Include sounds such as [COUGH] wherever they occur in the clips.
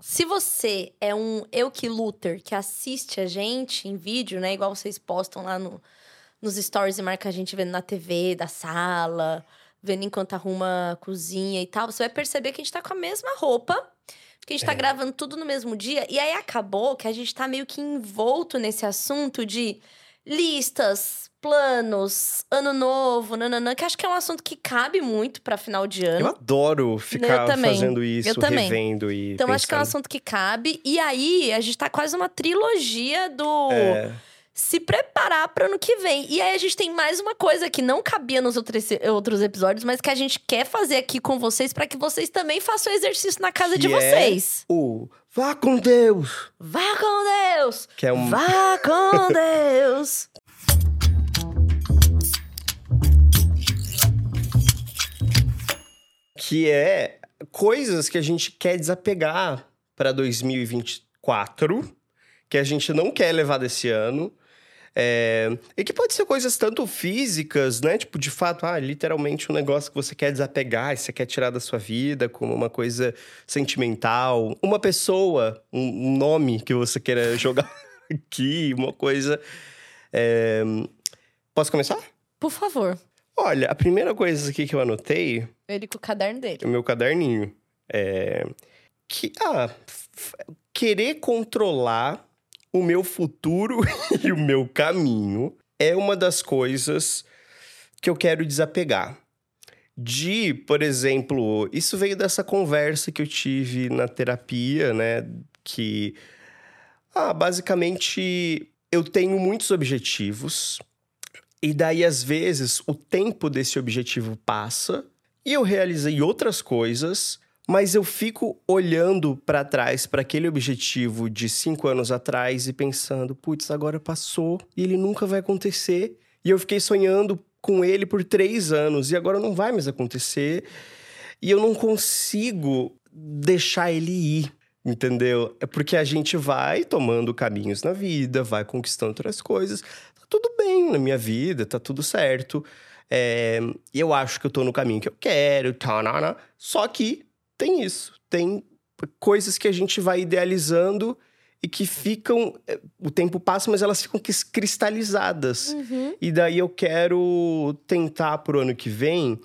se você é um eu que luter que assiste a gente em vídeo, né? Igual vocês postam lá no, nos stories e marca a gente vendo na TV da sala, vendo enquanto arruma a cozinha e tal, você vai perceber que a gente tá com a mesma roupa. Porque a gente tá É. gravando tudo no mesmo dia. E aí acabou que a gente tá meio que envolto nesse assunto de listas, planos, ano novo, nananã, que acho que é um assunto que cabe muito pra final de ano. Eu adoro ficar também. fazendo isso, Eu também. revendo e Então, acho que é um pensando. assunto que cabe. E aí, a gente tá quase uma trilogia do É, se preparar para ano que vem. E aí, a gente tem mais uma coisa que não cabia nos outros, outros episódios, mas que a gente quer fazer aqui com vocês para que vocês também façam exercício na casa de Que é? vocês. o Vá com Deus! Vá com Deus! Que é um. Vá com [LAUGHS] Deus! que é coisas que a gente quer desapegar para 2024, que a gente não quer levar desse ano. É, e que pode ser coisas tanto físicas, né? Tipo, de fato, ah, literalmente um negócio que você quer desapegar, você quer tirar da sua vida, como uma coisa sentimental. Uma pessoa, um nome que você queira [LAUGHS] jogar aqui, uma coisa. É, Posso começar? Por favor. Olha, a primeira coisa aqui que eu anotei Ele com o caderno dele. o meu caderninho. É, que, ah, querer controlar o meu futuro [LAUGHS] e o meu caminho é uma das coisas que eu quero desapegar. De, por exemplo, isso veio dessa conversa que eu tive na terapia, né? Que, ah, basicamente, eu tenho muitos objetivos. E daí, às vezes, o tempo desse objetivo passa e eu realizei outras coisas, mas eu fico olhando para trás para aquele objetivo de cinco anos atrás e pensando, putz, agora passou e ele nunca vai acontecer. E eu fiquei sonhando com ele por três anos e agora não vai mais acontecer. E eu não consigo deixar ele ir. Entendeu? É porque a gente vai tomando caminhos na vida, vai conquistando outras coisas. Tá tudo bem na minha vida, tá tudo certo. É, eu acho que eu tô no caminho que eu quero, tá, tá, tá. só que tem isso, tem coisas que a gente vai idealizando e que ficam, é, o tempo passa, mas elas ficam cristalizadas. Uhum. E daí eu quero tentar pro ano que vem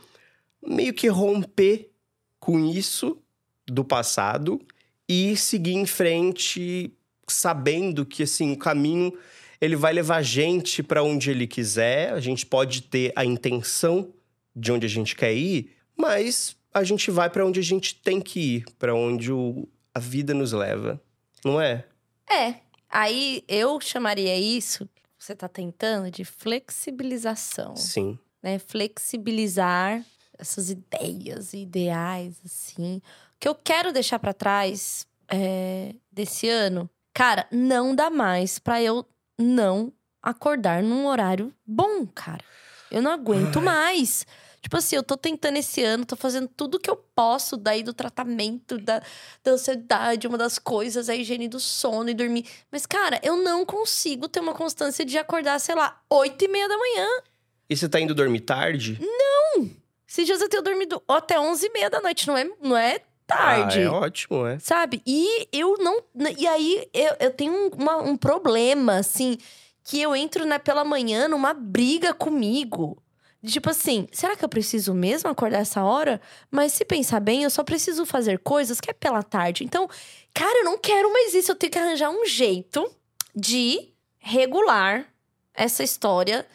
meio que romper com isso do passado e seguir em frente sabendo que assim, o caminho ele vai levar a gente para onde ele quiser, a gente pode ter a intenção de onde a gente quer ir, mas a gente vai para onde a gente tem que ir, para onde o- a vida nos leva, não é? É. Aí eu chamaria isso, você tá tentando, de flexibilização. Sim. né, flexibilizar essas ideias e ideais, assim. O que eu quero deixar pra trás é, desse ano, cara, não dá mais pra eu não acordar num horário bom, cara. Eu não aguento Ai. mais. Tipo assim, eu tô tentando esse ano, tô fazendo tudo que eu posso daí do tratamento, da, da ansiedade, uma das coisas, a higiene do sono e dormir. Mas, cara, eu não consigo ter uma constância de acordar, sei lá, oito e meia da manhã. E você tá indo dormir tarde? Esses dias eu tenho dormido até 11 e meia da noite, não é, não é tarde. Ah, é ótimo, é. Sabe? E eu não. E aí eu, eu tenho um, uma- um problema, assim, que eu entro na, pela manhã numa briga comigo. Tipo assim, será que eu preciso mesmo acordar essa hora? Mas se pensar bem, eu só preciso fazer coisas que é pela tarde. Então, cara, eu não quero mais isso. Eu tenho que arranjar um jeito de regular essa história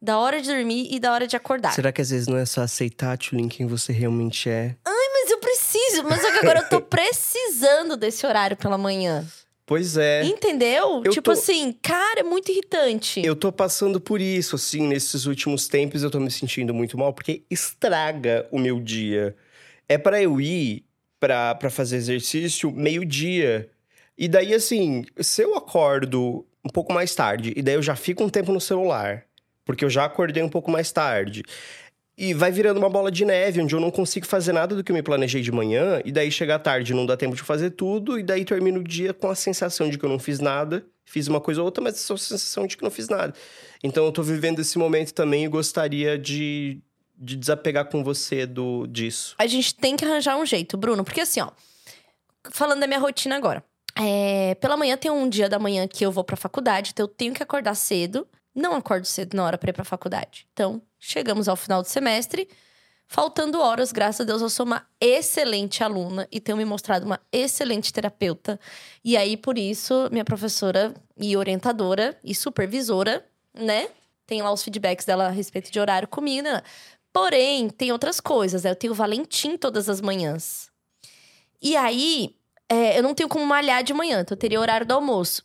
da hora de dormir e da hora de acordar. Será que às vezes não é só aceitar, Tulin, quem você realmente é? Mas eu preciso, mas que agora eu tô [LAUGHS] precisando desse horário pela manhã. Pois é. Entendeu? Eu tipo tô- assim, cara, é muito irritante. Eu tô passando por isso, assim, nesses últimos tempos eu tô me sentindo muito mal, porque estraga o meu dia. É pra eu ir pra, pra fazer exercício meio-dia. E daí, assim, se eu acordo um pouco mais tarde, e daí eu já fico um tempo no celular, porque eu já acordei um pouco mais tarde. E vai virando uma bola de neve, onde eu não consigo fazer nada do que eu me planejei de manhã, e daí chega à tarde não dá tempo de fazer tudo, e daí termino o dia com a sensação de que eu não fiz nada, fiz uma coisa ou outra, mas só a sensação de que não fiz nada. Então eu tô vivendo esse momento também e gostaria de, de desapegar com você do, disso. A gente tem que arranjar um jeito, Bruno, porque assim, ó. falando da minha rotina agora. É, pela manhã tem um dia da manhã que eu vou pra faculdade, então eu tenho que acordar cedo. Não acordo cedo na hora pra ir pra faculdade. Então, chegamos ao final do semestre. Faltando horas, graças a Deus, eu sou uma excelente aluna e tenho me mostrado uma excelente terapeuta. E aí, por isso, minha professora e orientadora e supervisora, né? Tem lá os feedbacks dela a respeito de horário comigo. Né? Porém, tem outras coisas. Né? Eu tenho Valentim todas as manhãs. E aí, é, eu não tenho como malhar de manhã, então eu teria horário do almoço.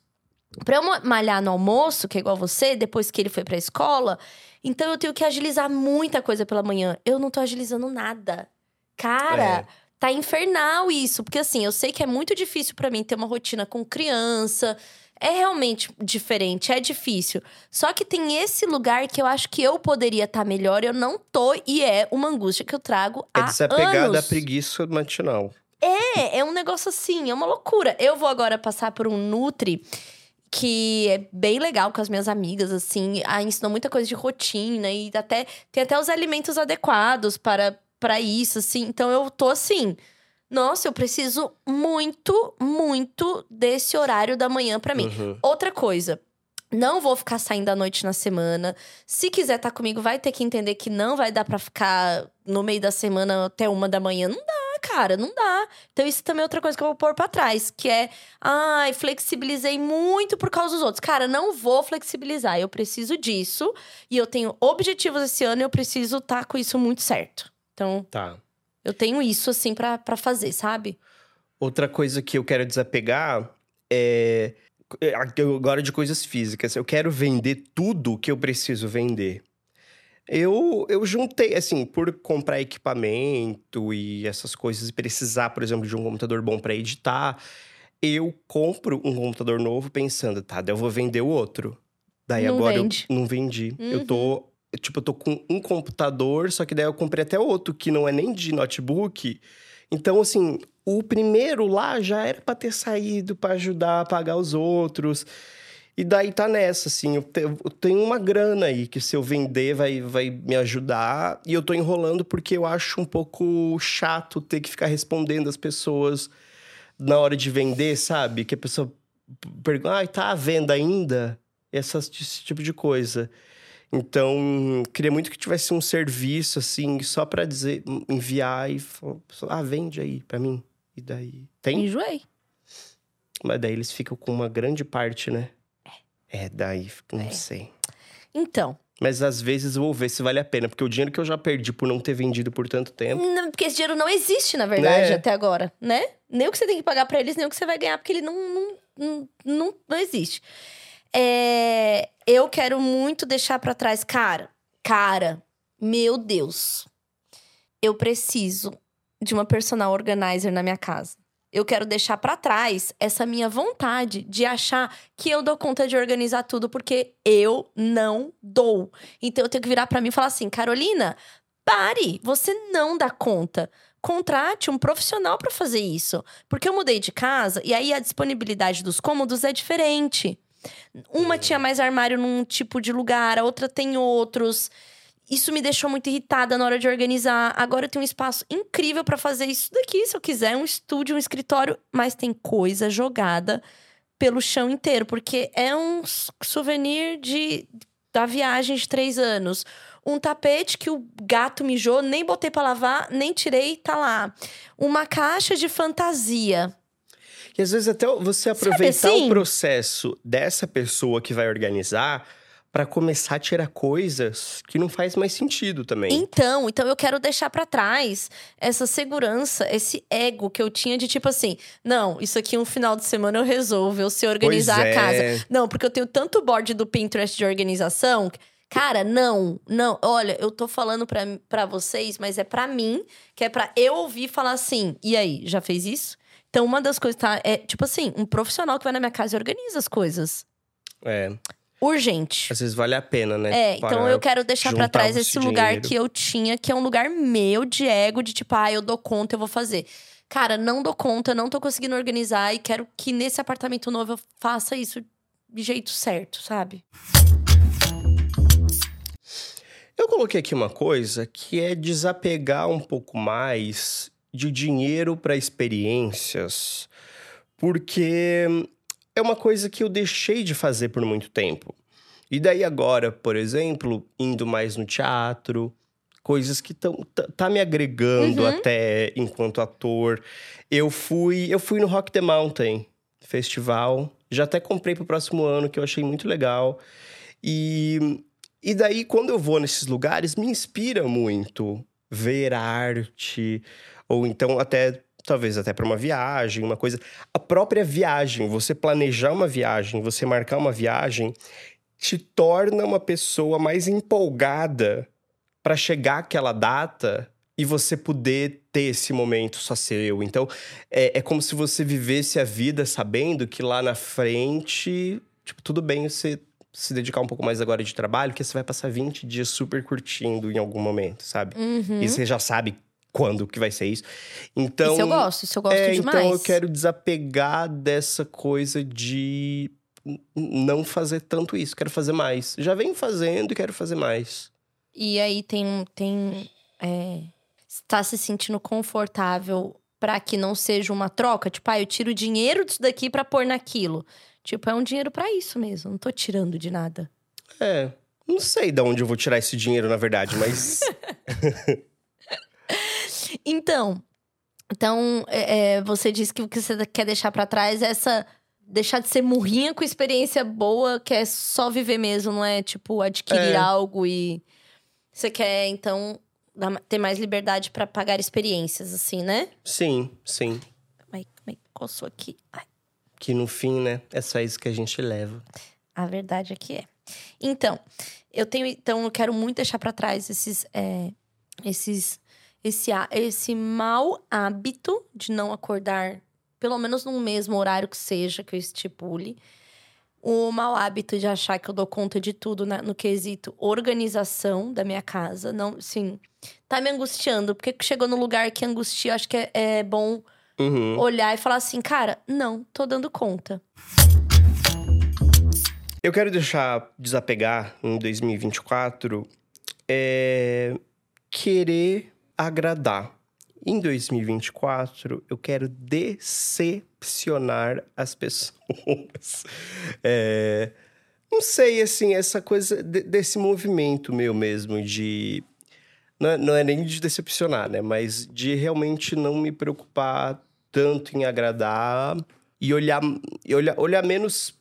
Pra eu malhar no almoço, que é igual você, depois que ele foi pra escola, então eu tenho que agilizar muita coisa pela manhã. Eu não tô agilizando nada. Cara, é. tá infernal isso. Porque assim, eu sei que é muito difícil para mim ter uma rotina com criança. É realmente diferente, é difícil. Só que tem esse lugar que eu acho que eu poderia estar tá melhor, eu não tô, e é uma angústia que eu trago é há desapegar da preguiça matinal. É, é um negócio assim, é uma loucura. Eu vou agora passar por um Nutri que é bem legal com as minhas amigas, assim. A ensinou muita coisa de rotina e até tem até os alimentos adequados para, para isso, assim. Então eu tô assim. Nossa, eu preciso muito, muito desse horário da manhã para mim. Uhum. Outra coisa, não vou ficar saindo à noite na semana. Se quiser estar tá comigo, vai ter que entender que não vai dar para ficar no meio da semana até uma da manhã. Não dá cara, não dá. Então, isso também é outra coisa que eu vou pôr pra trás, que é, ai, flexibilizei muito por causa dos outros. Cara, não vou flexibilizar, eu preciso disso. E eu tenho objetivos esse ano e eu preciso estar tá com isso muito certo. Então, tá. eu tenho isso, assim, para fazer, sabe? Outra coisa que eu quero desapegar é. Agora de coisas físicas. Eu quero vender tudo que eu preciso vender. Eu, eu juntei, assim, por comprar equipamento e essas coisas, e precisar, por exemplo, de um computador bom para editar, eu compro um computador novo pensando, tá, daí eu vou vender o outro. Daí não agora vende. eu não vendi. Uhum. Eu tô, uhum. tipo, eu tô com um computador, só que daí eu comprei até outro que não é nem de notebook. Então, assim, o primeiro lá já era para ter saído para ajudar a pagar os outros. E daí tá nessa, assim, eu, te, eu, tenho uma grana aí que se eu vender vai, vai me ajudar. E eu tô enrolando porque eu acho um pouco chato ter que ficar respondendo as pessoas na hora de vender, sabe? Que a pessoa pergunta, ah, tá à venda ainda? Essas, esse tipo de coisa. Então, queria muito que tivesse um serviço, assim, só para dizer, enviar e falar, ah, vende aí para mim. E daí. Tem? Enjoei. Mas daí eles ficam com uma grande parte, né? É, daí, não é. sei. Então. Mas às vezes eu vou ver se vale a pena, porque o dinheiro que eu já perdi por não ter vendido por tanto tempo. Não, porque esse dinheiro não existe, na verdade, né? até agora, né? Nem o que você tem que pagar para eles, nem o que você vai ganhar, porque ele não, não, não, não, não existe. É, eu quero muito deixar para trás, cara, cara, meu Deus. Eu preciso de uma personal organizer na minha casa eu quero deixar para trás essa minha vontade de achar que eu dou conta de organizar tudo, porque eu não dou. Então eu tenho que virar para mim e falar assim: Carolina, pare, você não dá conta. Contrate um profissional para fazer isso. Porque eu mudei de casa e aí a disponibilidade dos cômodos é diferente. Uma tinha mais armário num tipo de lugar, a outra tem outros. Isso me deixou muito irritada na hora de organizar. Agora eu tenho um espaço incrível para fazer isso daqui, se eu quiser, um estúdio, um escritório, mas tem coisa jogada pelo chão inteiro, porque é um souvenir de da viagem de três anos. Um tapete que o gato mijou, nem botei para lavar, nem tirei, tá lá. Uma caixa de fantasia. E às vezes até você aproveitar assim? o processo dessa pessoa que vai organizar para começar a tirar coisas que não faz mais sentido também. Então, então eu quero deixar para trás essa segurança, esse ego que eu tinha de tipo assim, não, isso aqui um final de semana eu resolvo, eu sei organizar é. a casa. Não, porque eu tenho tanto board do Pinterest de organização, Cara, não, não. Olha, eu tô falando pra, pra vocês, mas é pra mim, que é pra eu ouvir falar assim. E aí, já fez isso? Então, uma das coisas tá. É tipo assim, um profissional que vai na minha casa e organiza as coisas. É urgente. Às vezes vale a pena, né? É, então eu quero deixar para trás esse lugar dinheiro. que eu tinha, que é um lugar meu de ego, de tipo, ah, eu dou conta, eu vou fazer. Cara, não dou conta, não tô conseguindo organizar e quero que nesse apartamento novo eu faça isso de jeito certo, sabe? Eu coloquei aqui uma coisa que é desapegar um pouco mais de dinheiro para experiências, porque é uma coisa que eu deixei de fazer por muito tempo. E daí agora, por exemplo, indo mais no teatro, coisas que estão tá, tá me agregando Uhum. até enquanto ator. Eu fui, eu fui no Rock the Mountain Festival, já até comprei pro próximo ano, que eu achei muito legal. E e daí quando eu vou nesses lugares me inspira muito ver arte ou então até talvez até para uma viagem, uma coisa. A própria viagem, você planejar uma viagem, você marcar uma viagem, te torna uma pessoa mais empolgada para chegar àquela data e você poder ter esse momento só seu. Então, é, é como se você vivesse a vida sabendo que lá na frente, tipo, tudo bem você se dedicar um pouco mais agora de trabalho, que você vai passar 20 dias super curtindo em algum momento, sabe? Uhum. E você já sabe quando que vai ser isso. Então, isso eu gosto, isso eu gosto é, demais. então eu quero desapegar dessa coisa de não fazer tanto isso, quero fazer mais. Já venho fazendo e quero fazer mais. E aí tem. Tem, é, está se sentindo confortável pra que não seja uma troca? Tipo, ah, eu tiro dinheiro disso daqui pra pôr naquilo. Tipo, é um dinheiro pra isso mesmo. Não tô tirando de nada. É, não sei de onde eu vou tirar esse dinheiro, na verdade, mas [LAUGHS] Então, então é, é, você disse que o que você quer deixar pra trás é essa. Deixar de ser murrinha com experiência boa, que é só viver mesmo, não é tipo adquirir É. algo e. Você quer, então, ter mais liberdade pra pagar experiências, assim, né? sim, sim. Ai, ai, coçou aqui. Ai, Que no fim, né, é só isso que a gente leva. a verdade é que é. Então, eu tenho. Então, eu quero muito deixar pra trás esses. é, esses esse, esse mau hábito de não acordar, pelo menos no mesmo horário que seja, que eu estipule. O mau hábito de achar que eu dou conta de tudo na- no quesito organização da minha casa. Não, sim, tá me angustiando. Porque chegou no lugar que angustia, acho que é, é bom Uhum. olhar e falar assim, cara, não, tô dando conta. Eu quero deixar desapegar em 2024 é querer agradar. Em 2024, eu quero decepcionar as pessoas. [LAUGHS] É, não sei, assim, essa coisa de- desse movimento meu mesmo de. Não é, não é nem de decepcionar, né? Mas de realmente não me preocupar tanto em agradar e olhar, e olhar, olhar menos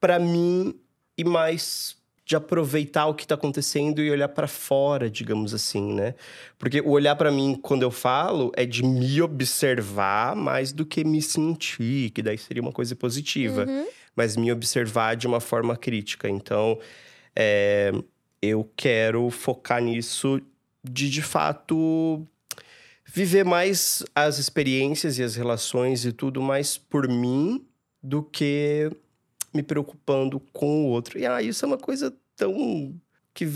pra mim e mais de aproveitar o que tá acontecendo e olhar pra fora, digamos assim, né? Porque o olhar pra mim quando eu falo é de me observar mais do que me sentir, que daí seria uma coisa positiva, Uhum. mas me observar de uma forma crítica. Então, é, eu quero focar nisso de de fato viver mais as experiências e as relações e tudo mais por mim do que me preocupando com o outro. E ah, isso é uma coisa tão que,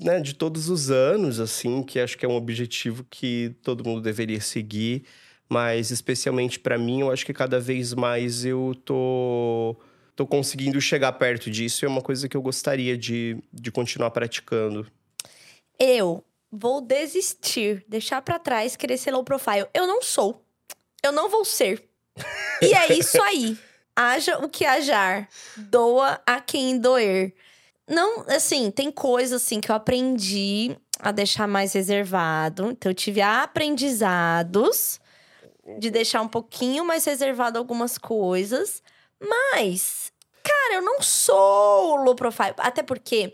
né, de todos os anos assim, que acho que é um objetivo que todo mundo deveria seguir, mas especialmente para mim, eu acho que cada vez mais eu tô tô conseguindo chegar perto disso, e é uma coisa que eu gostaria de, de continuar praticando. Eu vou desistir, deixar pra trás, querer ser low profile. Eu não sou. Eu não vou ser. E é isso aí. [LAUGHS] Haja o que hajar. Doa a quem doer. Não, assim, tem coisas assim que eu aprendi a deixar mais reservado. Então, eu tive aprendizados de deixar um pouquinho mais reservado algumas coisas. Mas, cara, eu não sou low profile. Até porque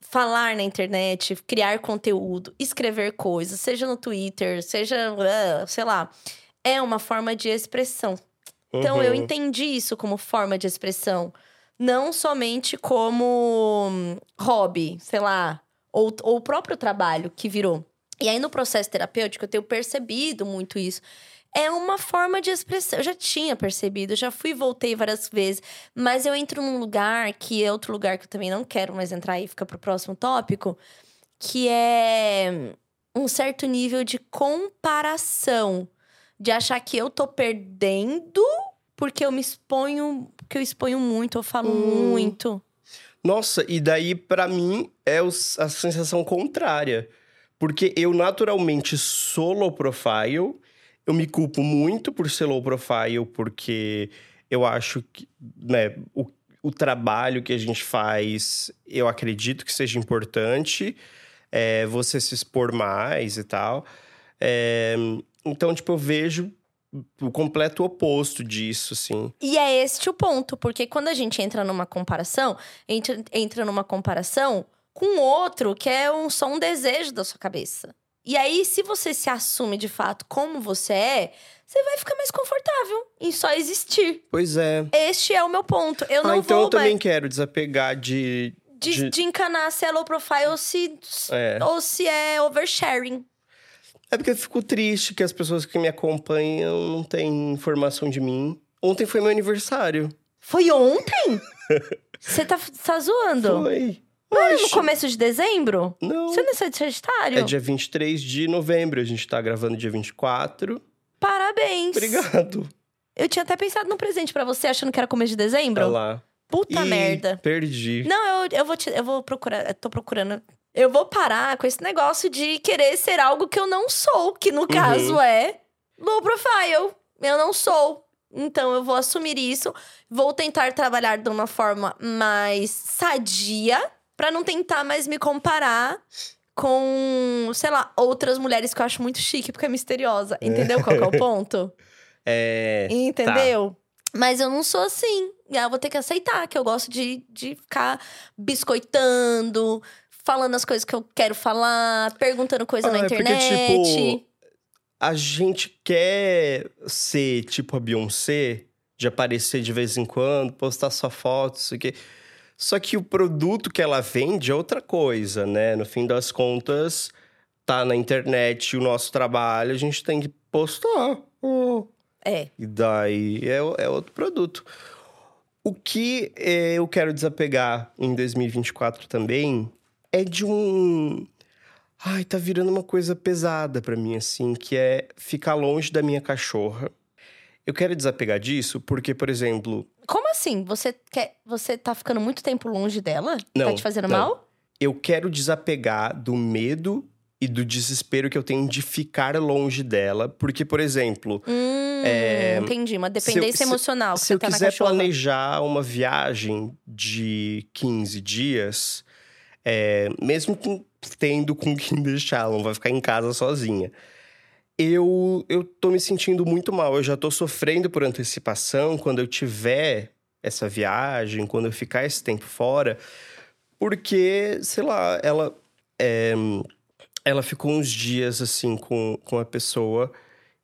falar na internet, criar conteúdo, escrever coisas, seja no Twitter, seja, ah, sei lá, é uma forma de expressão. Então eu Uhum. entendi isso como forma de expressão, não somente como hum, hobby, sei lá, ou, ou o próprio trabalho que virou. E aí no processo terapêutico eu tenho percebido muito isso. É uma forma de expressão. Eu já tinha percebido, eu já fui e voltei várias vezes, mas eu entro num lugar que é outro lugar que eu também não quero mais entrar e fica pro próximo tópico, que é um certo nível de comparação, de achar que eu tô perdendo porque eu me exponho, porque eu exponho muito, eu falo Hum. muito. Nossa, e daí pra mim é os- a sensação contrária. Porque eu naturalmente sou low profile. Eu me culpo muito por ser low profile, porque eu acho que né, o, o trabalho que a gente faz, eu acredito que seja importante. É, você se expor mais e tal. É, então, tipo, eu vejo o completo oposto disso, assim. E é este o ponto, porque quando a gente entra numa comparação, entra, entra numa comparação com outro que é um, só um desejo da sua cabeça. E aí, se você se assume de fato como você é, você vai ficar mais confortável em só existir. Pois é. Este é o meu ponto. Eu ah, não então vou eu também mais quero desapegar de. de, de- de encanar se é low profile ou se, É. ou se é oversharing. É porque eu fico triste que as pessoas que me acompanham não têm informação de mim. Ontem foi meu aniversário. Foi ontem? [LAUGHS] Você tá, tá zoando? Foi. Não é no começo de dezembro? Não. Você não é de Sagitário? É dia 23 de novembro. A gente tá gravando dia 24. Parabéns. Obrigado. Eu tinha até pensado num presente pra você, achando que era começo de dezembro. Olha lá. Puta Ih, merda. Perdi. Não, eu, eu vou te, eu vou procurar, eu tô procurando. Eu vou parar com esse negócio de querer ser algo que eu não sou, que Uhum. no caso é low profile. Eu não sou. Então eu vou assumir isso, vou tentar trabalhar de uma forma mais sadia pra não tentar mais me comparar com, sei lá, outras mulheres que eu acho muito chique porque é misteriosa. Entendeu qual é o ponto? [LAUGHS] É. Entendeu? Mas eu não sou assim. E eu vou ter que aceitar que eu gosto de, de ficar biscoitando, falando as coisas que eu quero falar, perguntando coisa Ah, na é porque, internet. tipo, A gente quer ser tipo a Beyoncé, de aparecer de vez em quando, postar sua foto, isso aqui. Só que o produto que ela vende é outra coisa, né? No fim das contas, tá na internet o nosso trabalho, a gente tem que postar. Oh. É. E daí é, é outro produto. O que eh, eu quero desapegar em 2024 também é de um. Ai, tá virando uma coisa pesada pra mim, assim, que é ficar longe da minha cachorra. Eu quero desapegar disso porque, por exemplo, Como assim? Você quer. Você tá ficando muito tempo longe dela? tá Não, te fazendo não. mal? eu quero desapegar do medo e do desespero que eu tenho de ficar longe dela. Porque, por exemplo, Hum, É, entendi. Uma se eu- dependência se- emocional que Se você eu tá quiser planejar uma viagem de 15 dias, é, mesmo tendo com quem [LAUGHS] deixar, ela não vai ficar em casa sozinha. Eu, eu tô me sentindo muito mal. Eu já tô sofrendo por antecipação quando eu tiver essa viagem, quando eu ficar esse tempo fora, porque, sei lá, ela. é, ela ficou uns dias assim com, com a pessoa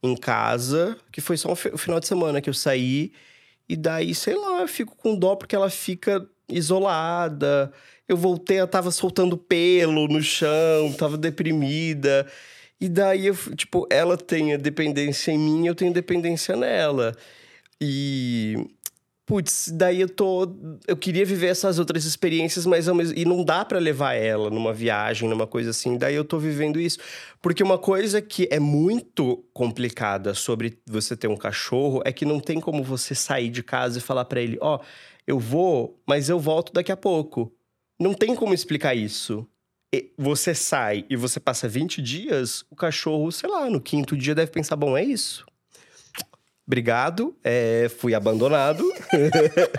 em casa, que foi só o final de semana que eu saí. E daí, sei lá, eu fico com dó porque ela fica isolada. Eu voltei, ela tava soltando pelo no chão, tava deprimida. E daí, eu, tipo, ela tem a dependência em mim, eu tenho dependência nela. E. Putz, daí eu tô. Eu queria viver essas outras experiências, mas mesmo. E não dá pra levar ela numa viagem, numa coisa assim. Daí eu tô vivendo isso. Porque uma coisa que é muito complicada sobre você ter um cachorro é que não tem como você sair de casa e falar pra ele: Ó, eu vou, mas eu volto daqui a pouco. Não tem como explicar isso. Você sai e você passa 20 dias, o cachorro, sei lá, no quinto dia deve pensar: bom, é isso. Obrigado, é, fui abandonado.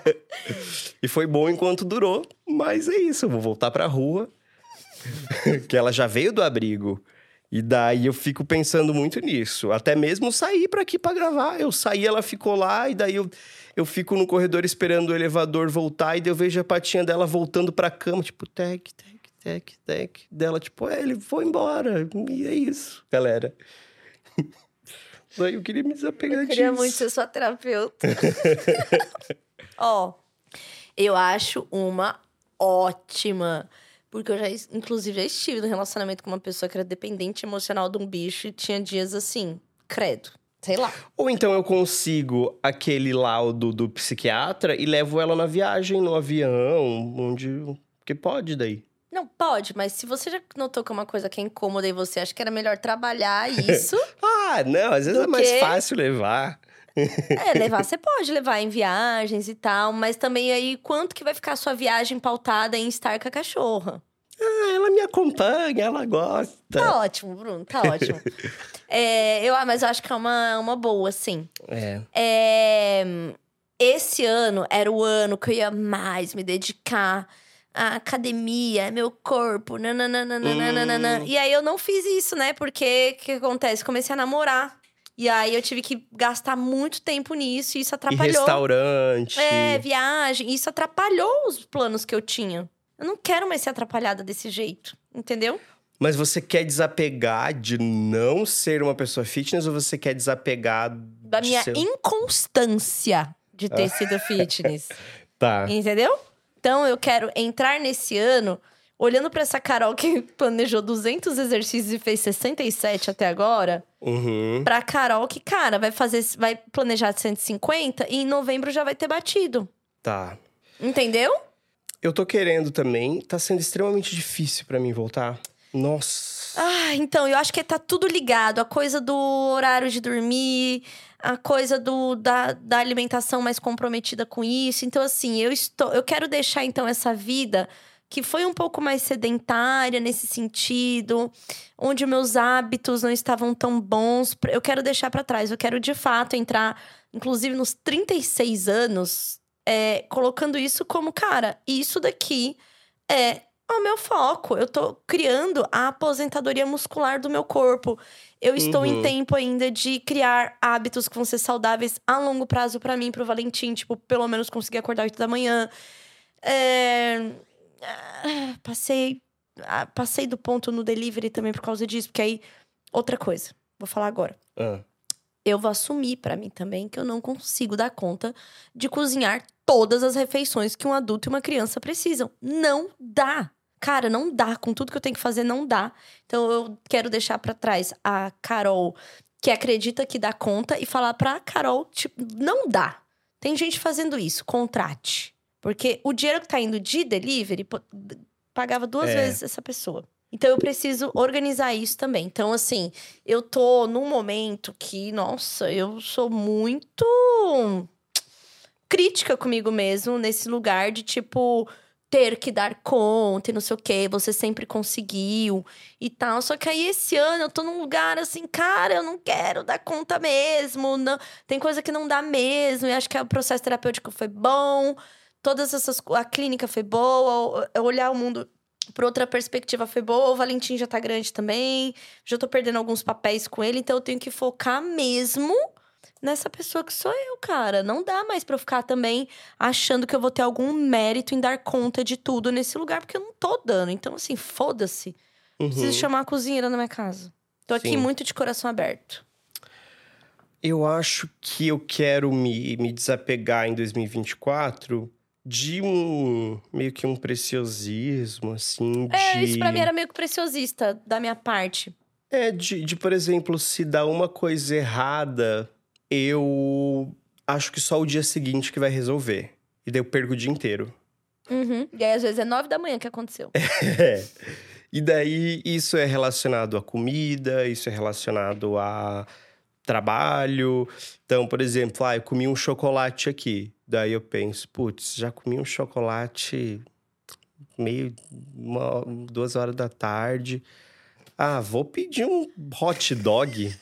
[LAUGHS] e foi bom enquanto durou, mas é isso, eu vou voltar pra rua. [LAUGHS] que ela já veio do abrigo. E daí eu fico pensando muito nisso. Até mesmo sair pra aqui pra gravar. Eu saí, ela ficou lá, e daí eu, eu fico no corredor esperando o elevador voltar, e daí eu vejo a patinha dela voltando pra cama, tipo, tec, tec, tec, tec. Dela, tipo, é, ele foi embora. E é isso, galera. [LAUGHS] daí eu queria me desapegar Eu queria disso. muito ser sua terapeuta. [LAUGHS] Ó, eu acho uma ótima. Porque eu já, inclusive, já estive no relacionamento com uma pessoa que era dependente emocional de um bicho e tinha dias assim, credo. Sei lá. Ou então eu consigo aquele laudo do psiquiatra e levo ela na viagem, no avião, onde. Que pode daí. Não, pode, mas se você já notou que é uma coisa que é incômoda e você acha que era melhor trabalhar [LAUGHS] isso, Ah, não, às vezes é mais quê? fácil levar. é, levar, você pode levar em viagens e tal, mas também aí quanto que vai ficar a sua viagem pautada em estar com a cachorra? Ah, ela me acompanha, ela gosta. Tá ótimo, Bruno, tá ótimo. [LAUGHS] é, eu, mas eu acho que é uma, uma boa, sim. É. É, esse ano era o ano que eu ia mais me dedicar à academia, meu corpo, nananana. Hum. E aí eu não fiz isso, né? Porque o que acontece? Comecei a namorar. E aí eu tive que gastar muito tempo nisso e isso E atrapalhou. restaurante. É, viagem. Isso atrapalhou os planos que eu tinha. Eu não quero mais ser atrapalhada desse jeito, entendeu? Mas você quer desapegar de não ser uma pessoa fitness ou você quer desapegar Da de minha ser... inconstância de Ah. ter sido [LAUGHS] fitness. Tá. Entendeu? Então eu quero entrar nesse ano olhando pra essa Carol que [LAUGHS] planejou 200 exercícios e fez 67 até agora, Uhum. pra Carol que, cara, vai fazer vai planejar 150 e em novembro já vai ter batido. Tá. Entendeu? Eu tô querendo também. Tá sendo extremamente difícil pra mim voltar. Nossa. Ah, então, eu acho que tá tudo ligado. A coisa do horário de dormir, a coisa do, da, da alimentação mais comprometida com isso. Então, assim, eu estou. Eu quero deixar, então, essa vida que foi um pouco mais sedentária nesse sentido, onde meus hábitos não estavam tão bons. Eu quero deixar pra trás. Eu quero, de fato, entrar, inclusive, nos 36 anos, é, colocando isso como, cara, isso daqui é o meu foco. Eu tô criando a aposentadoria muscular do meu corpo. Eu estou em Uhum. tempo ainda de criar hábitos que vão ser saudáveis a longo prazo pra mim, pro Valentim, tipo, pelo menos conseguir acordar 8 da manhã. É, ah, Passei, ah, passei do ponto no delivery também por causa disso, porque aí outra coisa, vou falar agora Ah. eu vou assumir pra mim também que eu não consigo dar conta de cozinhar todas as refeições que um adulto e uma criança precisam. Não dá. Cara, não dá. Com tudo que eu tenho que fazer, não dá. Então eu quero deixar pra trás a Carol que acredita que dá conta e falar pra Carol, tipo, não dá. Tem gente fazendo isso, contrate. Porque o dinheiro que tá indo de delivery pagava duas É. vezes essa pessoa. Então eu preciso organizar isso também. Então, assim, eu tô num momento que, nossa, eu sou muito crítica comigo mesmo, nesse lugar de tipo ter que dar conta e não sei o quê, você sempre conseguiu e tal. Só que aí esse ano eu tô num lugar assim, cara, eu não quero dar conta mesmo, não, tem coisa que não dá mesmo, e acho que o processo terapêutico foi bom, todas essas a clínica foi boa, olhar o mundo por outra perspectiva foi boa, o Valentim já tá grande também, já tô perdendo alguns papéis com ele, então eu tenho que focar mesmo nessa pessoa que sou eu, cara. Não dá mais pra eu ficar também achando que eu vou ter algum mérito em dar conta de tudo nesse lugar, porque eu não tô dando. Então, assim, foda-se. Uhum. Preciso chamar a cozinheira na minha casa. Tô aqui Sim. muito de coração aberto. Eu acho que eu quero me, me desapegar em 2024 de um meio que um preciosismo, assim, de. É, isso pra mim era meio que preciosista da minha parte. É, de, de, por exemplo, se dá uma coisa errada, eu acho que só o dia seguinte que vai resolver. E daí eu perco o dia inteiro. Uhum. E aí, às vezes, é nove da manhã que aconteceu. [LAUGHS] É. E daí isso é relacionado à comida, isso é relacionado a trabalho. Então, por exemplo, ah, eu comi um chocolate aqui. Daí eu penso, putz, já comi um chocolate meio uma, duas horas da tarde. Ah, vou pedir um hot dog.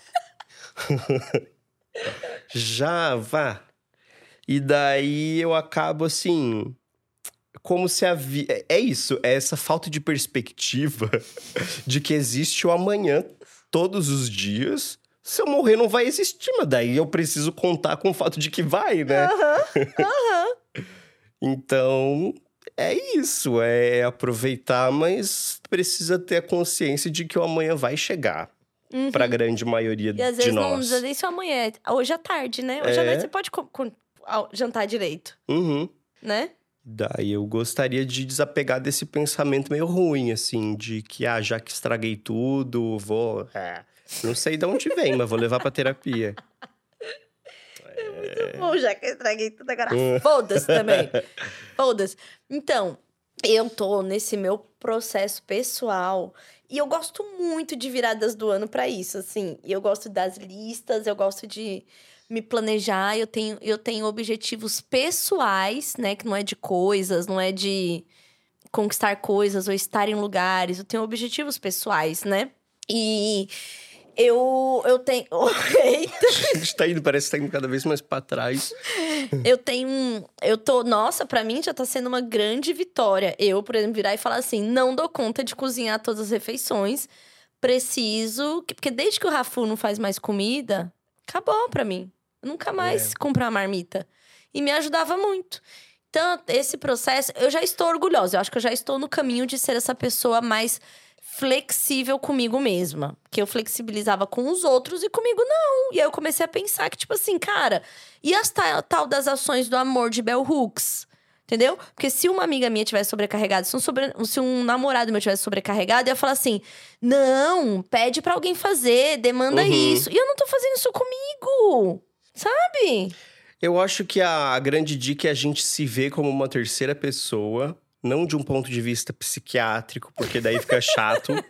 [LAUGHS] já vá. E daí eu acabo assim, como se a vida. É isso, é essa falta de perspectiva [LAUGHS] de que existe o amanhã todos os dias. Se eu morrer, não vai existir, mas daí eu preciso contar com o fato de que vai, né? [LAUGHS] Então, é isso, é aproveitar, mas precisa ter a consciência de que o amanhã vai chegar. Uhum. Pra grande maioria E às de vezes não nós. precisa nem isso amanhã. é Hoje à tarde, né? Hoje à É. noite você pode jantar direito, Uhum. né? Daí eu gostaria de desapegar desse pensamento meio ruim, assim, de que, ah, já que estraguei tudo, vou. é, não sei de onde vem, mas vou levar pra terapia. [LAUGHS] Bom, já que eu estraguei tudo agora. [LAUGHS] Foda-se também. Foda-se. Então, eu tô nesse meu processo pessoal. E eu gosto muito de viradas do ano pra isso, assim. Eu gosto das listas, eu gosto de me planejar. Eu tenho, eu tenho objetivos pessoais, né? Que não é de coisas, não é de conquistar coisas ou estar em lugares, eu tenho objetivos pessoais, né? E eu, eu tenho. [LAUGHS] Eita! A gente tá indo, parece que tá indo cada vez mais pra trás. [LAUGHS] eu tenho um. Eu tô. Nossa, pra mim já tá sendo uma grande vitória. Eu, por exemplo, virar e falar assim: não dou conta de cozinhar todas as refeições. Preciso. Porque desde que o Rafu não faz mais comida, acabou pra mim. Eu nunca mais é. comprar marmita. E me ajudava muito. Então, esse processo, eu já estou orgulhosa. Eu acho que eu já estou no caminho de ser essa pessoa mais flexível comigo mesma. Que eu flexibilizava com os outros e comigo não. E aí eu comecei a pensar que, tipo assim, cara, e as tal, tal das ações do amor de Bell Hooks? Entendeu? Porque se uma amiga minha tivesse sobrecarregada, se um, sobre, se um namorado meu tivesse sobrecarregado, eu ia falar assim: não, pede para alguém fazer, demanda uhum. isso. E eu não tô fazendo isso comigo. Sabe? Eu acho que a grande dica é a gente se ver como uma terceira pessoa não de um ponto de vista psiquiátrico, porque daí fica chato. [LAUGHS]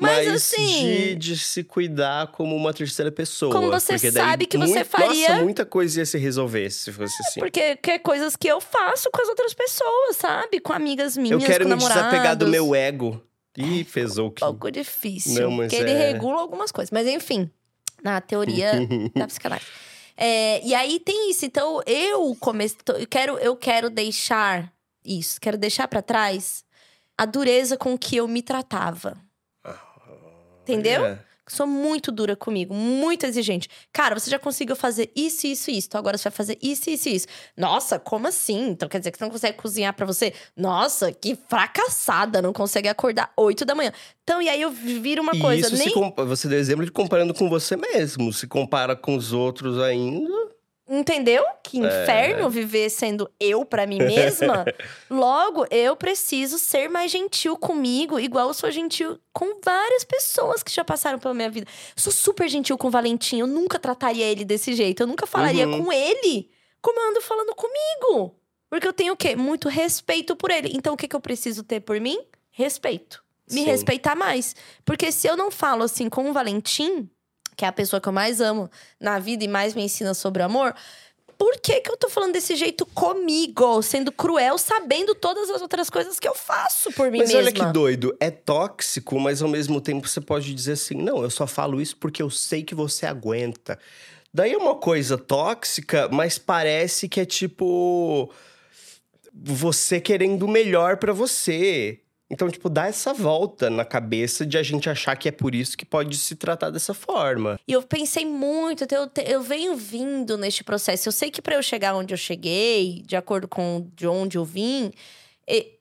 Mas, mas assim, de, de, se cuidar como uma terceira pessoa. Como você sabe que você faria. Nossa, muita coisa ia se resolver se fosse é, assim. Porque que é coisas que eu faço com as outras pessoas, sabe? Com amigas minhas, Eu quero me namorados. desapegar do meu ego. Ih, pesou que. Um pouco difícil. Não, porque é... ele regula algumas coisas. Mas enfim, na teoria da [LAUGHS] psicanálise. É, e aí tem isso. Então, eu comecei. Eu quero, eu quero deixar isso. Quero deixar para trás a dureza com que eu me tratava. Entendeu? É. Sou muito dura comigo, muito exigente. Cara, você já conseguiu fazer isso, isso, isso. Então agora você vai fazer isso, isso, isso. Nossa, como assim? Então quer dizer que você não consegue cozinhar para você? Nossa, que fracassada, não consegue acordar 8 da manhã. Então, e aí eu viro uma e coisa. Isso nem... você deu exemplo de comparando com você mesmo. Se compara com os outros ainda. Entendeu? Que é. inferno é. viver sendo eu para mim mesma. [LAUGHS] Logo, eu preciso ser mais gentil comigo, igual eu sou gentil com várias pessoas que já passaram pela minha vida. Eu sou super gentil com o Valentim, eu nunca trataria ele desse jeito, eu nunca falaria uhum. com ele como eu ando falando comigo. Porque eu tenho o quê? Muito respeito por ele. Então, o que, que eu preciso ter por mim? Respeito. Me Sim. respeitar mais. Porque se eu não falo assim com o Valentim, que é a pessoa que eu mais amo na vida e mais me ensina sobre amor, por que, que eu tô falando desse jeito comigo, sendo cruel, sabendo todas as outras coisas que eu faço por mim mas mesma? Mas olha que doido, é tóxico, mas ao mesmo tempo você pode dizer assim: não, eu só falo isso porque eu sei que você aguenta. Daí é uma coisa tóxica, mas parece que é tipo. Você querendo o melhor para você. Então, tipo, dá essa volta na cabeça de a gente achar que é por isso que pode se tratar dessa forma. E eu pensei muito, eu, eu venho vindo neste processo. Eu sei que para eu chegar onde eu cheguei, de acordo com de onde eu vim,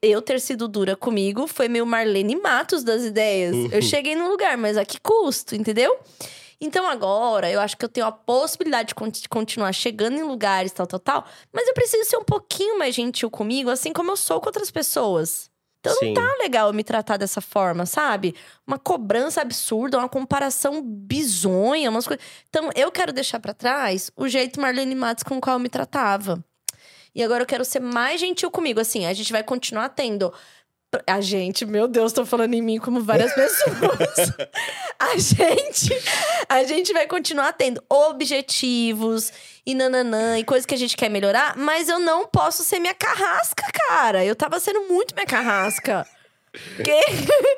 eu ter sido dura comigo foi meio Marlene Matos das ideias. Uhum. Eu cheguei no lugar, mas a que custo, entendeu? Então agora eu acho que eu tenho a possibilidade de continuar chegando em lugares, tal, tal, tal. Mas eu preciso ser um pouquinho mais gentil comigo, assim como eu sou com outras pessoas. Então Sim. não tá legal me tratar dessa forma, sabe? Uma cobrança absurda, uma comparação bizonha, umas coisas. Então eu quero deixar para trás o jeito Marlene Matos com o qual eu me tratava. E agora eu quero ser mais gentil comigo. Assim, a gente vai continuar tendo a gente, meu Deus, tô falando em mim como várias pessoas. [LAUGHS] a gente, a gente vai continuar tendo objetivos e nananã e coisas que a gente quer melhorar, mas eu não posso ser minha carrasca, cara. Eu tava sendo muito minha carrasca. Que...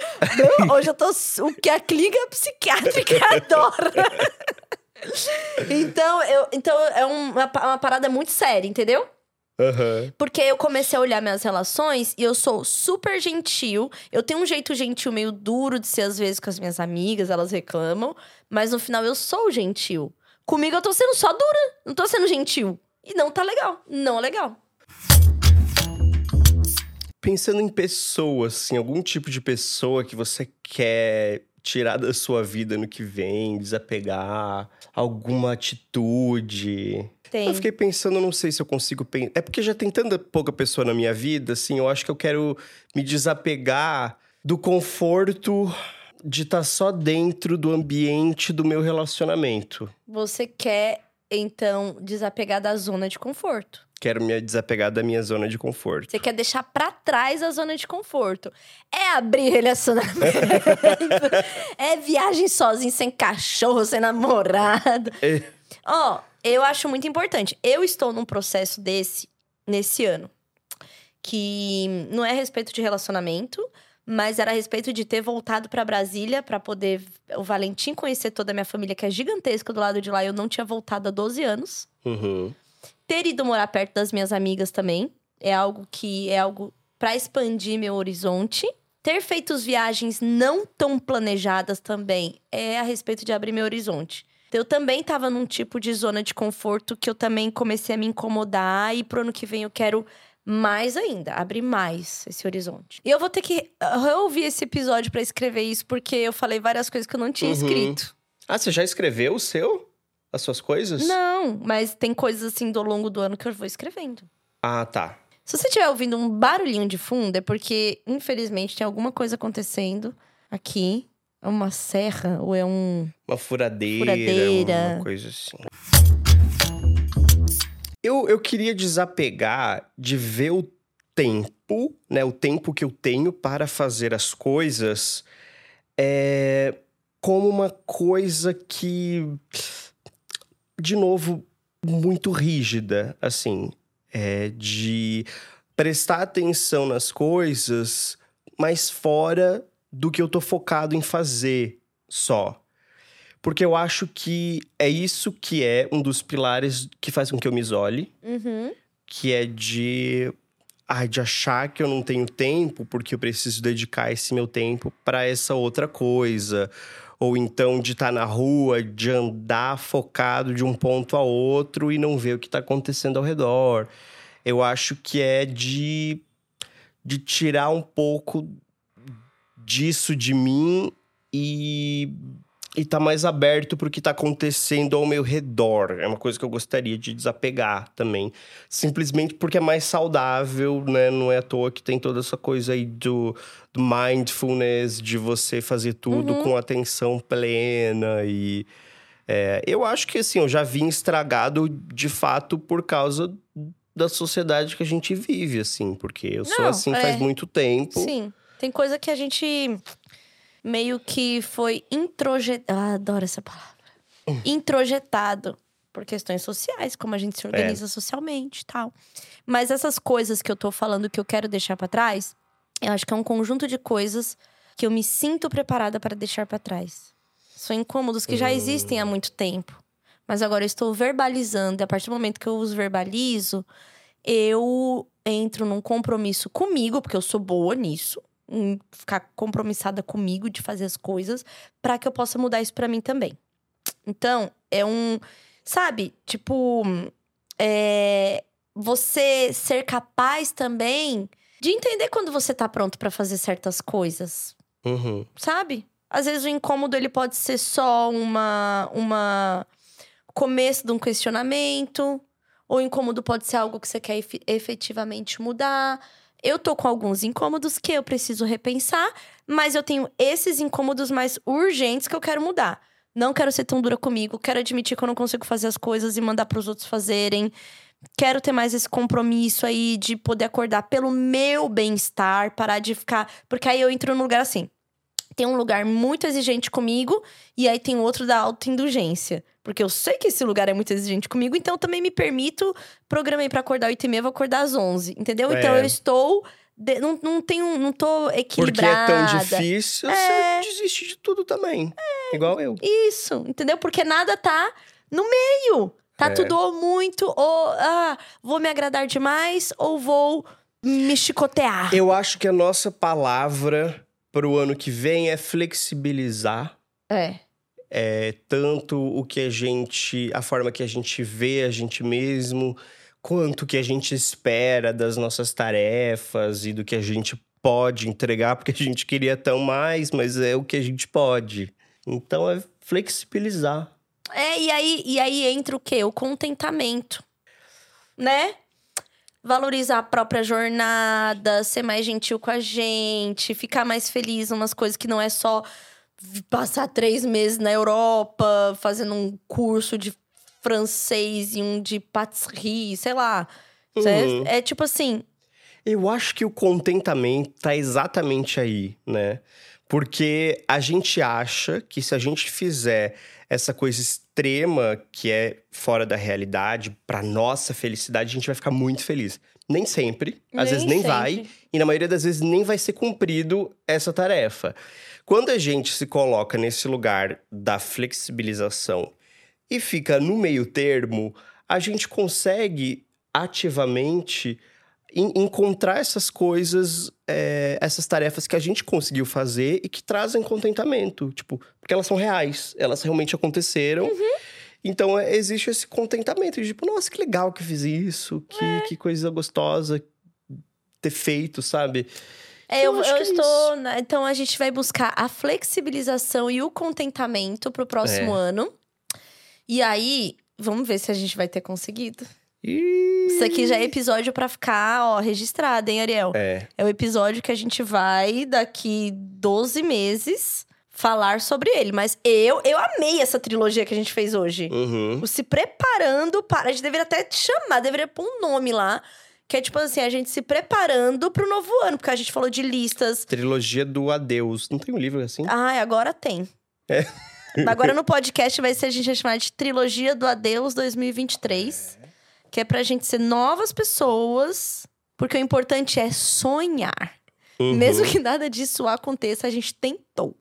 [LAUGHS] Hoje eu tô. O que a clínica psiquiátrica [LAUGHS] adora. então, eu, então é uma, uma parada muito séria, entendeu? Uhum. Porque eu comecei a olhar minhas relações e eu sou super gentil. Eu tenho um jeito gentil meio duro de ser, às vezes, com as minhas amigas, elas reclamam. Mas no final eu sou gentil. Comigo eu tô sendo só dura, não tô sendo gentil. E não tá legal. Não é legal. Pensando em pessoas, assim, algum tipo de pessoa que você quer tirar da sua vida no que vem, desapegar, alguma atitude. Tem. Eu fiquei pensando, não sei se eu consigo pensar. É porque já tem tanta pouca pessoa na minha vida, assim, eu acho que eu quero me desapegar do conforto de estar tá só dentro do ambiente do meu relacionamento. Você quer, então, desapegar da zona de conforto. Quero me desapegar da minha zona de conforto. Você quer deixar para trás a zona de conforto. É abrir relacionamento. [LAUGHS] é viagem sozinho, sem cachorro, sem namorado. É. Ó, é. oh, eu acho muito importante. Eu estou num processo desse nesse ano. que não é a respeito de relacionamento, mas era a respeito de ter voltado para Brasília para poder o Valentim conhecer toda a minha família, que é gigantesca do lado de lá. Eu não tinha voltado há 12 anos. Uhum. Ter ido morar perto das minhas amigas também é algo que é algo para expandir meu horizonte. Ter feito viagens não tão planejadas também é a respeito de abrir meu horizonte. Eu também estava num tipo de zona de conforto que eu também comecei a me incomodar e pro ano que vem eu quero mais ainda, abrir mais esse horizonte. E eu vou ter que reouvir esse episódio para escrever isso, porque eu falei várias coisas que eu não tinha Uhum. escrito. Ah, você já escreveu o seu? As suas coisas? Não, mas tem coisas assim do longo do ano que eu vou escrevendo. Ah, tá. Se você estiver ouvindo um barulhinho de fundo, é porque, infelizmente, tem alguma coisa acontecendo aqui. É uma serra ou é um. Uma furadeira, Furadeira. uma coisa assim. Eu, eu queria desapegar de ver o tempo, né? O tempo que eu tenho para fazer as coisas é, como uma coisa que, de novo, muito rígida, assim. É de prestar atenção nas coisas, mas fora do que eu tô focado em fazer só. Porque eu acho que é isso que é um dos pilares que faz com que eu me isole, Uhum. que é de ai, de achar que eu não tenho tempo porque eu preciso dedicar esse meu tempo para essa outra coisa. Ou então de estar na rua, de andar focado de um ponto a outro e não ver o que está acontecendo ao redor. Eu acho que é de, de tirar um pouco disso de mim e e tá mais aberto pro que tá acontecendo ao meu redor. É uma coisa que eu gostaria de desapegar também. Simplesmente porque é mais saudável, né? Não é à toa que tem toda essa coisa aí do, do mindfulness, de você fazer tudo Uhum. com atenção plena e. é, eu acho que assim, eu já vim estragado de fato por causa da sociedade que a gente vive, assim, porque eu sou Não, assim é. faz muito tempo. Sim. Tem coisa que a gente meio que foi introjetado. Ah, adoro essa palavra. Introjetado por questões sociais, como a gente se organiza socialmente e tal. Mas essas coisas que eu tô falando que eu quero deixar pra trás, eu acho que é um conjunto de coisas que eu me sinto preparada para deixar pra trás. São incômodos que já existem há muito tempo. Mas agora eu estou verbalizando, e a partir do momento que eu os verbalizo, eu entro num compromisso comigo, porque eu sou boa nisso, ficar compromissada comigo de fazer as coisas, para que eu possa mudar isso pra mim também. Então, é um. Sabe? Tipo. É, você ser capaz também de entender quando você tá pronto pra fazer certas coisas Uhum. sabe? Às vezes o incômodo ele pode ser só uma uma começo de um questionamento, ou o incômodo pode ser algo que você quer efe- efetivamente mudar. Eu tô com alguns incômodos que eu preciso repensar, mas eu tenho esses incômodos mais urgentes que eu quero mudar. Não quero ser tão dura comigo, quero admitir que eu não consigo fazer as coisas e mandar pros outros fazerem. Quero ter mais esse compromisso aí de poder acordar pelo meu bem-estar, parar de ficar. Porque aí eu entro num lugar assim. Tem um lugar muito exigente comigo, e aí tem outro da autoindulgência. Porque eu sei que esse lugar é muito exigente comigo, então eu também me permito. Programei pra acordar 8 e meia, vou acordar às 11, entendeu? Então É. eu estou. de- não, não tenho. Não tô Porque equilibrada. é tão difícil, É. você desiste de tudo também. Igual eu. Isso, entendeu? Porque nada tá no meio. Tá É. tudo ou muito, ou ah, vou me agradar demais, ou vou me chicotear. Eu acho que a nossa palavra pro ano que vem é flexibilizar. É. É, tanto o que a gente. a forma que a gente vê a gente mesmo, quanto o que a gente espera das nossas tarefas e do que a gente pode entregar, porque a gente queria tão mais, mas é o que a gente pode. Então é flexibilizar. É, e aí, e aí entra o quê? O contentamento, né? Valorizar a própria jornada, ser mais gentil com a gente, ficar mais feliz umas coisas que não é só passar três meses na Europa fazendo um curso de francês e um de patisserie, sei lá. Uhum. É, é tipo assim, Eu acho que o contentamento tá exatamente aí, né? Porque a gente acha que se a gente fizer essa coisa extrema que é fora da realidade, para nossa felicidade, a gente vai ficar muito feliz. Nem sempre, às Nem vezes nem sempre. vai, e na maioria das vezes nem vai ser cumprido essa tarefa. Quando a gente se coloca nesse lugar da flexibilização e fica no meio termo, a gente consegue ativamente en- encontrar essas coisas, é, essas tarefas que a gente conseguiu fazer e que trazem contentamento. Tipo, porque elas são reais, elas realmente aconteceram. Então, é, existe esse contentamento de tipo, nossa, que legal que eu fiz isso, que, que coisa gostosa ter feito, sabe? É, eu, Eu eu que é estou. na- então a gente vai buscar a flexibilização e o contentamento pro próximo É. ano. E aí, vamos ver se a gente vai ter conseguido. E... Isso aqui já é episódio pra ficar, ó, registrado, hein, Ariel? É, É o episódio que a gente vai, daqui 12 meses, falar sobre ele. Mas eu, eu amei essa trilogia que a gente fez hoje. uhum. O se preparando para. A gente deveria até te chamar, deveria pôr um nome lá. Que é tipo assim, a gente se preparando pro novo ano. Porque a gente falou de listas. Trilogia do Adeus. Não tem um livro assim? Ai, agora tem. É. Agora no podcast vai ser a gente vai chamar de Trilogia do Adeus 2023. Que é pra gente ser novas pessoas. Porque o importante é sonhar. Uhum. Mesmo que nada disso aconteça, a gente tentou.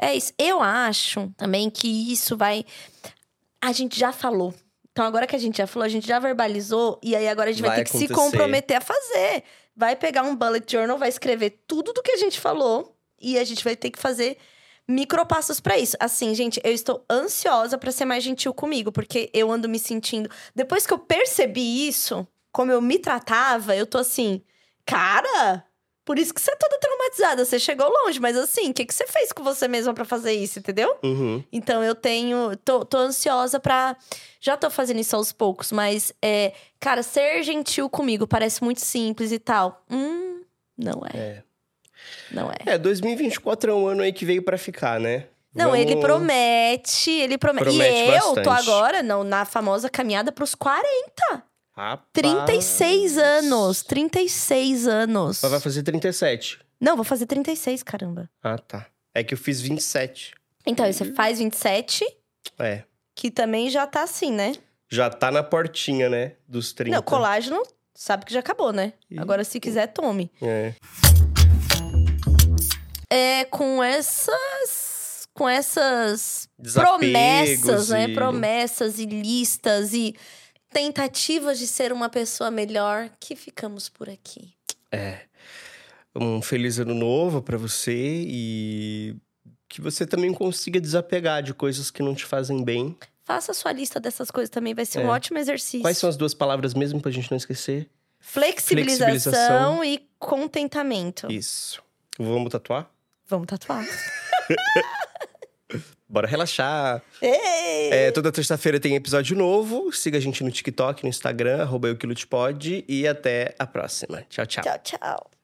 É isso. Eu acho também que isso vai. A gente já falou. Então, agora que a gente já falou, a gente já verbalizou. E aí, agora a gente vai, Vai ter que se acontecer. comprometer a fazer. Vai pegar um bullet journal, vai escrever tudo do que a gente falou. E a gente vai ter que fazer micropassos pra isso. Assim, gente, eu estou ansiosa pra ser mais gentil comigo. Porque eu ando me sentindo... Depois que eu percebi isso, como eu me tratava, eu tô assim... Cara, por isso que você é toda traumatizada. Você chegou longe, mas assim, o que, que você fez com você mesma pra fazer isso, entendeu? Uhum. Então eu tenho. Tô, tô ansiosa pra. Já tô fazendo isso aos poucos, mas é. Cara, ser gentil comigo parece muito simples e tal. Hum, não é. É. Não é. É, 2024 é um ano aí que veio pra ficar, né? Não, Vamos- ele promete, ele promete. Promete e eu tô bastante. agora não, na famosa caminhada pros 40. Rapaz. 36 anos. 36 anos. Mas vai fazer 37. Não, vou fazer 36, caramba. Ah, tá. É que eu fiz 27. Então, você faz 27, É. que também já tá assim, né? Já tá na portinha, né? Dos 30. Não, colágeno, sabe que já acabou, né? Ih. Agora, se quiser, tome. É. É com essas. Com essas Desapegos promessas, né? e- Promessas e listas e tentativas de ser uma pessoa melhor que ficamos por aqui. É. Um feliz ano novo pra você e que você também consiga desapegar de coisas que não te fazem bem. Faça a sua lista dessas coisas também, vai ser um É. ótimo exercício. Quais são as duas palavras mesmo pra gente não esquecer? Flexibilização, Flexibilização. e contentamento. Isso. Vamos tatuar? Vamos tatuar. [LAUGHS] Bora relaxar. É, toda terça-feira tem episódio novo. Siga a gente no TikTok, no Instagram, arroba eu que lute pode. E até a próxima. Tchau, tchau. Tchau, tchau.